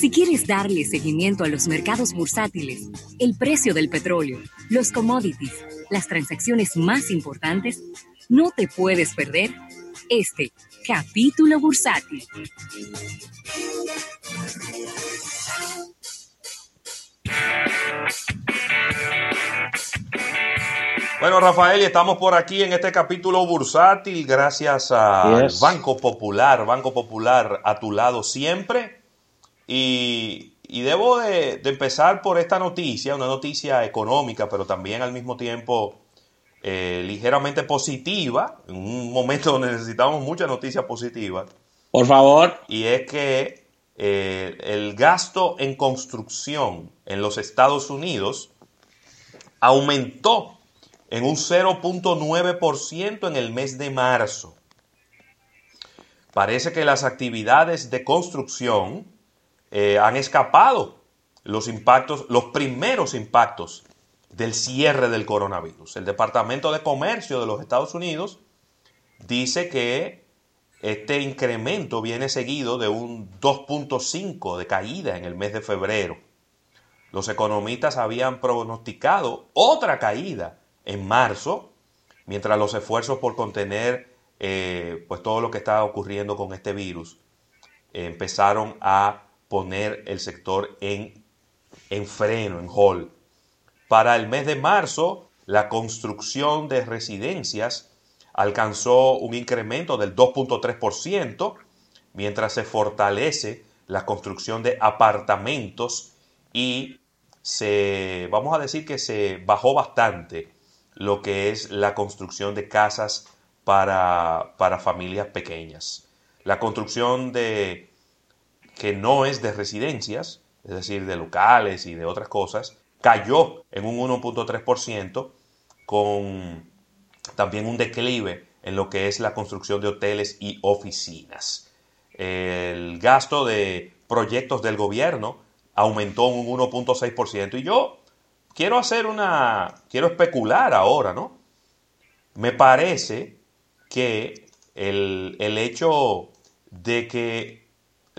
Si quieres darle seguimiento a los mercados bursátiles, el precio del petróleo, los commodities, las transacciones más importantes, no te puedes perder este capítulo bursátil. Bueno, Rafael, y estamos por aquí en este capítulo bursátil gracias al Banco Popular, Banco Popular a tu lado siempre. Y, debo de, empezar por esta noticia, una noticia económica, pero también al mismo tiempo eh, ligeramente positiva, en un momento donde necesitamos muchas noticias positivas. Por favor. Y es que eh, el gasto en construcción en los Estados Unidos aumentó en un 0.9% en el mes de marzo. Parece que las actividades de construcción eh, han escapado los impactos, los primeros impactos del cierre del coronavirus. El Departamento de Comercio de los Estados Unidos dice que este incremento viene seguido de un 2.5 de caída en el mes de febrero. Los economistas habían pronosticado otra caída en marzo, mientras los esfuerzos por contener eh, pues todo lo que estaba ocurriendo con este virus eh, empezaron a poner el sector en, en freno, en hold. Para el mes de marzo, la construcción de residencias alcanzó un incremento del 2.3%, mientras se fortalece la construcción de apartamentos y se, vamos a decir que se bajó bastante lo que es la construcción de casas para, para familias pequeñas. La construcción de que no es de residencias, es decir, de locales y de otras cosas, cayó en un 1.3% con también un declive en lo que es la construcción de hoteles y oficinas. El gasto de proyectos del gobierno aumentó un 1.6% y yo quiero hacer una, quiero especular ahora, ¿no? Me parece que el, el hecho de que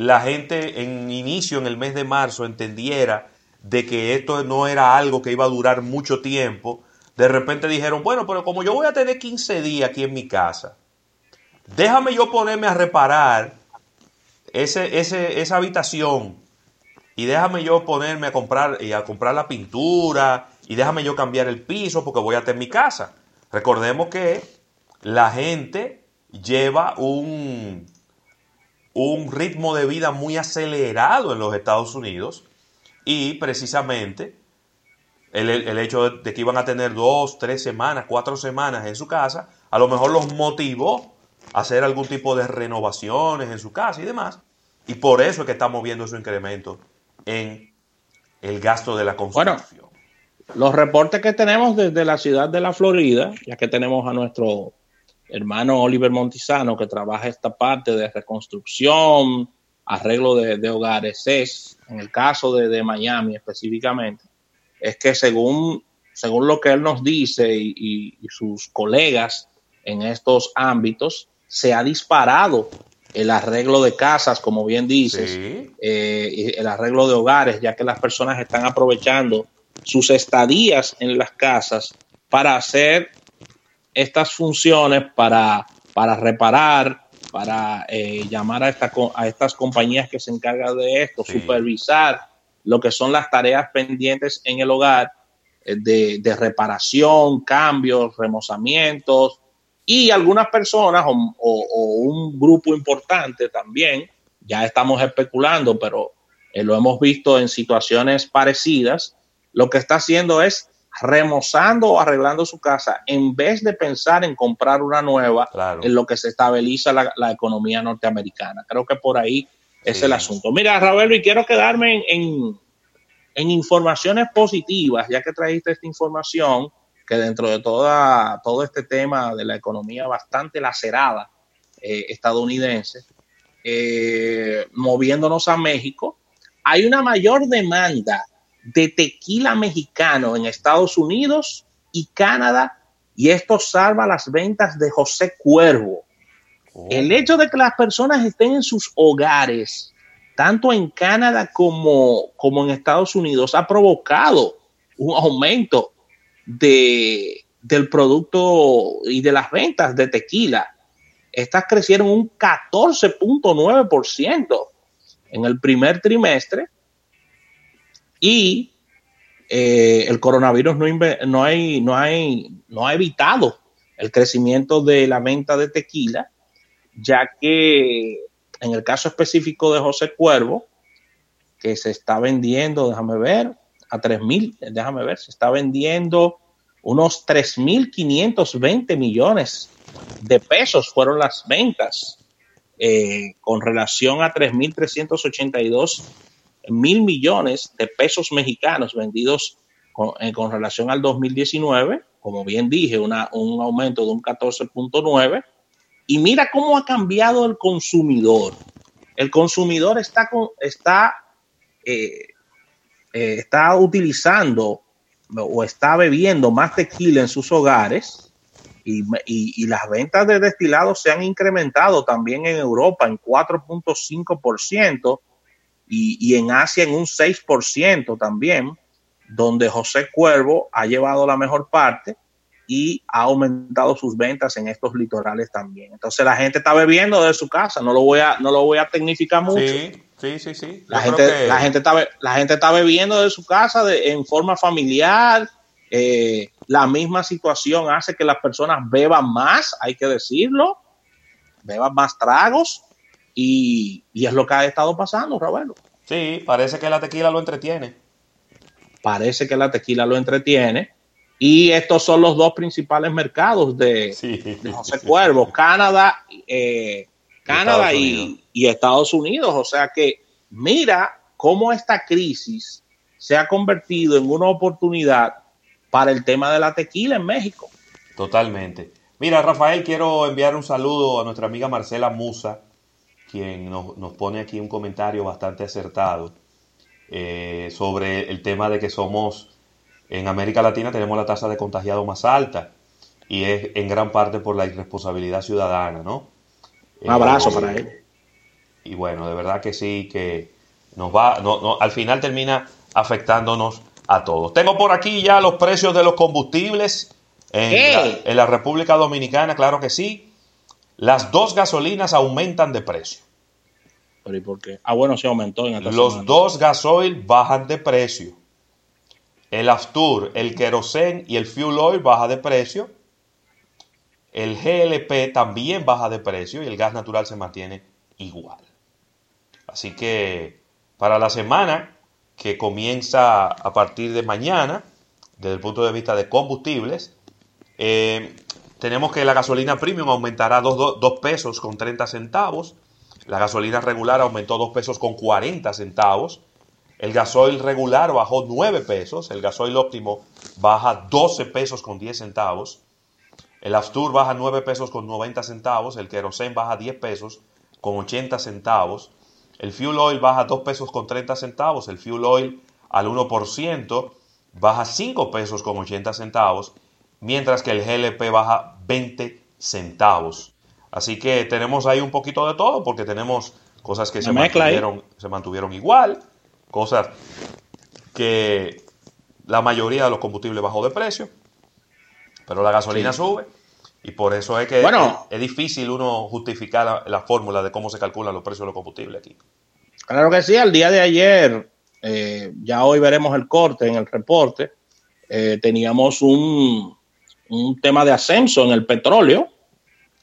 la gente en inicio, en el mes de marzo, entendiera de que esto no era algo que iba a durar mucho tiempo, de repente dijeron, bueno, pero como yo voy a tener 15 días aquí en mi casa, déjame yo ponerme a reparar ese, ese, esa habitación y déjame yo ponerme a comprar, y a comprar la pintura y déjame yo cambiar el piso porque voy a tener mi casa. Recordemos que la gente lleva un, un ritmo de vida muy acelerado en los Estados Unidos y precisamente el, el, hecho de que iban a tener dos, tres semanas, cuatro semanas en su casa, a lo mejor los motivó a hacer algún tipo de renovaciones en su casa y demás. Y por eso es que estamos viendo su incremento en el gasto de la construcción. Bueno, los reportes que tenemos desde la ciudad de la Florida, ya que tenemos a nuestro hermano Oliver Montizano que trabaja esta parte de reconstrucción, arreglo de, hogares, es, en el caso de, Miami específicamente, es que según, según lo que él nos dice y sus colegas en estos ámbitos, se ha disparado el arreglo de casas, como bien dices, eh, el arreglo de hogares, ya que las personas están aprovechando sus estadías en las casas para hacer estas funciones, para, para reparar, para eh, llamar a, esta, a estas compañías que se encargan de esto, supervisar lo que son las tareas pendientes en el hogar eh, de, de reparación, cambios, remozamientos, y algunas personas o, un grupo importante también, ya estamos especulando, pero eh, lo hemos visto en situaciones parecidas, lo que está haciendo es remozando o arreglando su casa en vez de pensar en comprar una nueva en lo que se estabiliza la, economía norteamericana. Creo que por ahí es el asunto. Mira, Raúl, y quiero quedarme en, en informaciones positivas, ya que trajiste esta información que dentro de toda, todo este tema de la economía bastante lacerada eh, estadounidense, eh, moviéndonos a México, hay una mayor demanda de tequila mexicano en Estados Unidos y Canadá, y esto salva las ventas de José Cuervo. Oh. El hecho de que las personas estén en sus hogares tanto en Canadá como, como en Estados Unidos, ha provocado un aumento de, del producto y de las ventas de tequila. Estas crecieron un 14.9% en el primer trimestre y eh, el coronavirus no, hay, no, hay, no ha evitado el crecimiento de la venta de tequila, ya que en el caso específico de José Cuervo, que se está vendiendo, déjame ver, a 3.000, déjame ver, se está vendiendo unos 3.520 millones de pesos fueron las ventas eh, con relación a 3.382 mil millones de pesos mexicanos vendidos con, eh, relación al 2019, como bien dije, un aumento de un 14.9. Y mira cómo ha cambiado el consumidor. El consumidor está, está, eh, eh, está utilizando o está bebiendo más tequila en sus hogares y, y, y, las ventas de destilados se han incrementado también en Europa en 4.5% y, y, en Asia en un 6% también, donde José Cuervo ha llevado la mejor parte y ha aumentado sus ventas en estos litorales también. Entonces la gente está bebiendo de su casa, no lo voy a, no lo voy a tecnificar mucho. Sí, sí, sí, sí. La gente, que... la, gente está, la gente está bebiendo de su casa de, en forma familiar. Eh, la misma situación hace que las personas beban más, hay que decirlo, beban más tragos y, y es lo que ha estado pasando, Roberto. Sí, parece que la tequila lo entretiene. Parece que la tequila lo entretiene. Y estos son los dos principales mercados de, sí, de José Cuervo. Canadá, eh, Canadá y, y, Estados Unidos. O sea que mira cómo esta crisis se ha convertido en una oportunidad para el tema de la tequila en México. Totalmente. Mira, Rafael, quiero enviar un saludo a nuestra amiga Marcela Musa, quien nos, nos pone aquí un comentario bastante acertado eh, sobre el tema de que somos en América Latina tenemos la tasa de contagiado más alta y es en gran parte por la irresponsabilidad ciudadana, ¿no? Un abrazo eh, para él. Y bueno, de verdad que sí, que nos va, no, no, al final termina afectándonos a todos. Tengo por aquí ya los precios de los combustibles en, la, en la República Dominicana, claro que sí. Las dos gasolinas aumentan de precio. ¿Pero y por qué? Ah, bueno, se aumentó en esta Los semana. dos gasoil bajan de precio. El Aftur, el Kerosene y el Fuel Oil baja de precio. El GLP también baja de precio y el gas natural se mantiene igual. Así que para la semana que comienza a partir de mañana, desde el punto de vista de combustibles, eh, tenemos que la gasolina premium aumentará 2 pesos con 30 centavos. La gasolina regular aumentó 2 pesos con 40 centavos. El gasoil regular bajó 9 pesos. El gasoil óptimo baja 12 pesos con 10 centavos. El Aftur baja 9 pesos con 90 centavos. El Kerosene baja 10 pesos con 80 centavos. El Fuel Oil baja 2 pesos con 30 centavos. El Fuel Oil al 1% baja 5 pesos con 80 centavos. Mientras que el GLP baja 20 centavos. Así que tenemos ahí un poquito de todo porque tenemos cosas que se mantuvieron, se mantuvieron, igual, cosas que la mayoría de los combustibles bajó de precio, pero la gasolina sí. sube y por eso es que bueno, es, es, difícil uno justificar la, la, fórmula de cómo se calculan los precios de los combustibles aquí. Claro que sí, al día de ayer, eh, ya hoy veremos el corte en el reporte, eh, teníamos un, un tema de ascenso en el petróleo,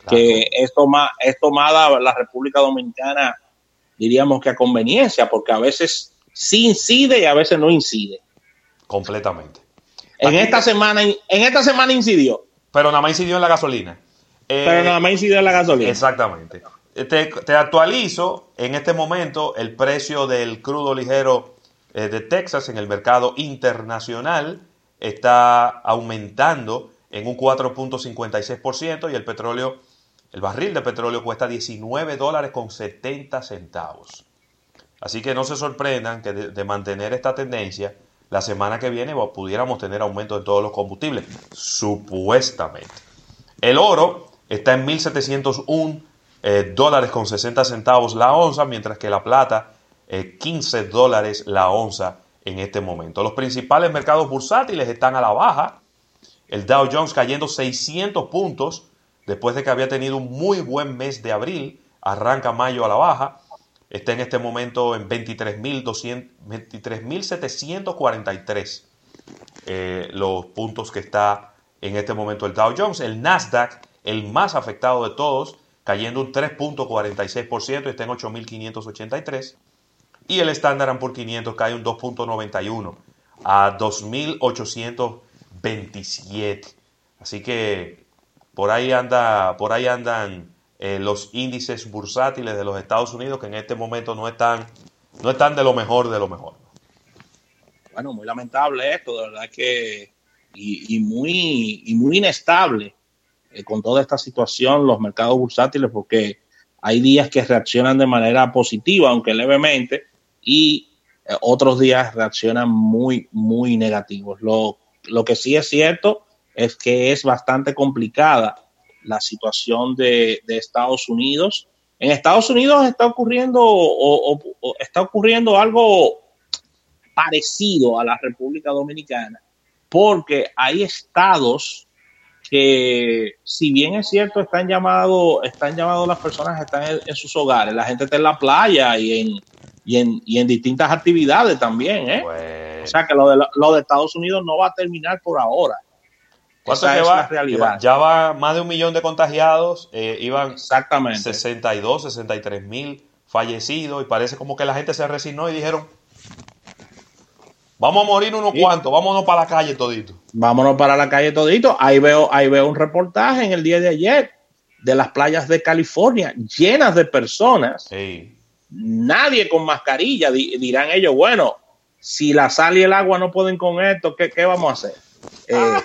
que es, toma, es tomada la República Dominicana, diríamos que a conveniencia, porque a veces sí incide y a veces no incide. Completamente. En Aquí esta, semana, en esta semana incidió. Pero nada más incidió en la gasolina. Eh, Pero nada más incidió en la gasolina. Exactamente. Te, te, actualizo en este momento el precio del crudo ligero eh, de Texas en el mercado internacional. Está aumentando en un 4.56% y el petróleo el barril de petróleo cuesta 19 dólares con 70 centavos. Así que no se sorprendan que de, mantener esta tendencia, la semana que viene pudiéramos tener aumento de todos los combustibles, supuestamente. El oro está en 1.701 eh, dólares con 60 centavos la onza, mientras que la plata 15 dólares la onza en este momento. Los principales mercados bursátiles están a la baja. El Dow Jones cayendo 600 puntos después de que había tenido un muy buen mes de abril. Arranca mayo a la baja. Está en este momento en 23.743 eh, los puntos que está en este momento el Dow Jones. El Nasdaq, el más afectado de todos, cayendo un 3.46% y está en 8.583 y el Standard por 500 cae un 2.91 a 2.827. Así que por ahí, anda, por ahí andan eh, los índices bursátiles de los Estados Unidos que en este momento no están, no están de lo mejor de lo mejor. Bueno, muy lamentable esto, de verdad que y, muy, y muy inestable eh, con toda esta situación los mercados bursátiles porque hay días que reaccionan de manera positiva, aunque levemente, y eh, otros días reaccionan muy, muy negativos. Lo, que sí es cierto es que es bastante complicada la situación de, Estados Unidos. En Estados Unidos está ocurriendo o, está ocurriendo algo parecido a la República Dominicana, porque hay estados que, si bien es cierto, están llamados, están llamados las personas, están en, sus hogares, la gente está en la playa y en, y en, distintas actividades también, ¿eh? Pues o sea que lo de, lo de Estados Unidos no va a terminar por ahora. Esa es la realidad. Ya va más de un millón de contagiados, eh, iban Exactamente. 62, 63 mil fallecidos y parece como que la gente se resignó y dijeron, vamos a morir unos cuantos, vámonos para la calle todito. Vámonos para la calle todito. Ahí veo, ahí veo un reportaje en el día de ayer de las playas de California llenas de personas. Sí nadie con mascarilla, dirán ellos, bueno, si la sal y el agua no pueden con esto, ¿qué, vamos a hacer? Eh,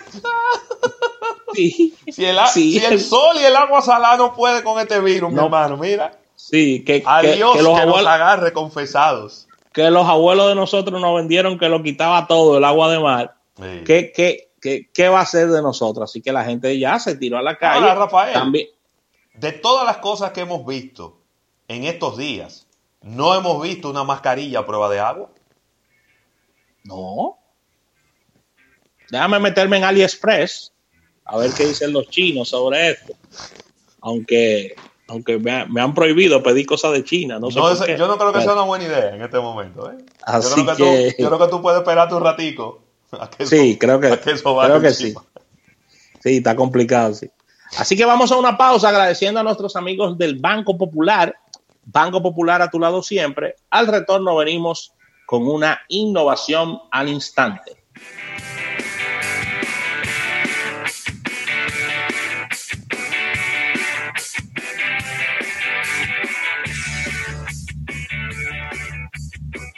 si, el, sol y el agua salada no puede con este virus, mi hermano, mira. Sí, que, Adiós, que, los abuelos, agarre confesados. Que los abuelos de nosotros nos vendieron que lo quitaba todo, el agua de mar. ¿Qué, qué, va a hacer de nosotros? Así que la gente ya se tiró a la calle. Rafael, de todas las cosas que hemos visto en estos días, ¿No hemos visto una mascarilla a prueba de agua? No. Déjame meterme en AliExpress a ver qué dicen los chinos sobre esto. Aunque, aunque me, han prohibido pedir cosas de China. No, yo no creo que sea una buena idea en este momento. ¿eh? Así yo, creo que, Tú, yo creo que tú puedes esperarte un ratico. sí, creo que, creo que sí. Sí, está complicado, sí. Así que vamos a una pausa agradeciendo a nuestros amigos del Banco Popular Banco Popular a tu lado siempre. Al retorno venimos con una innovación al instante.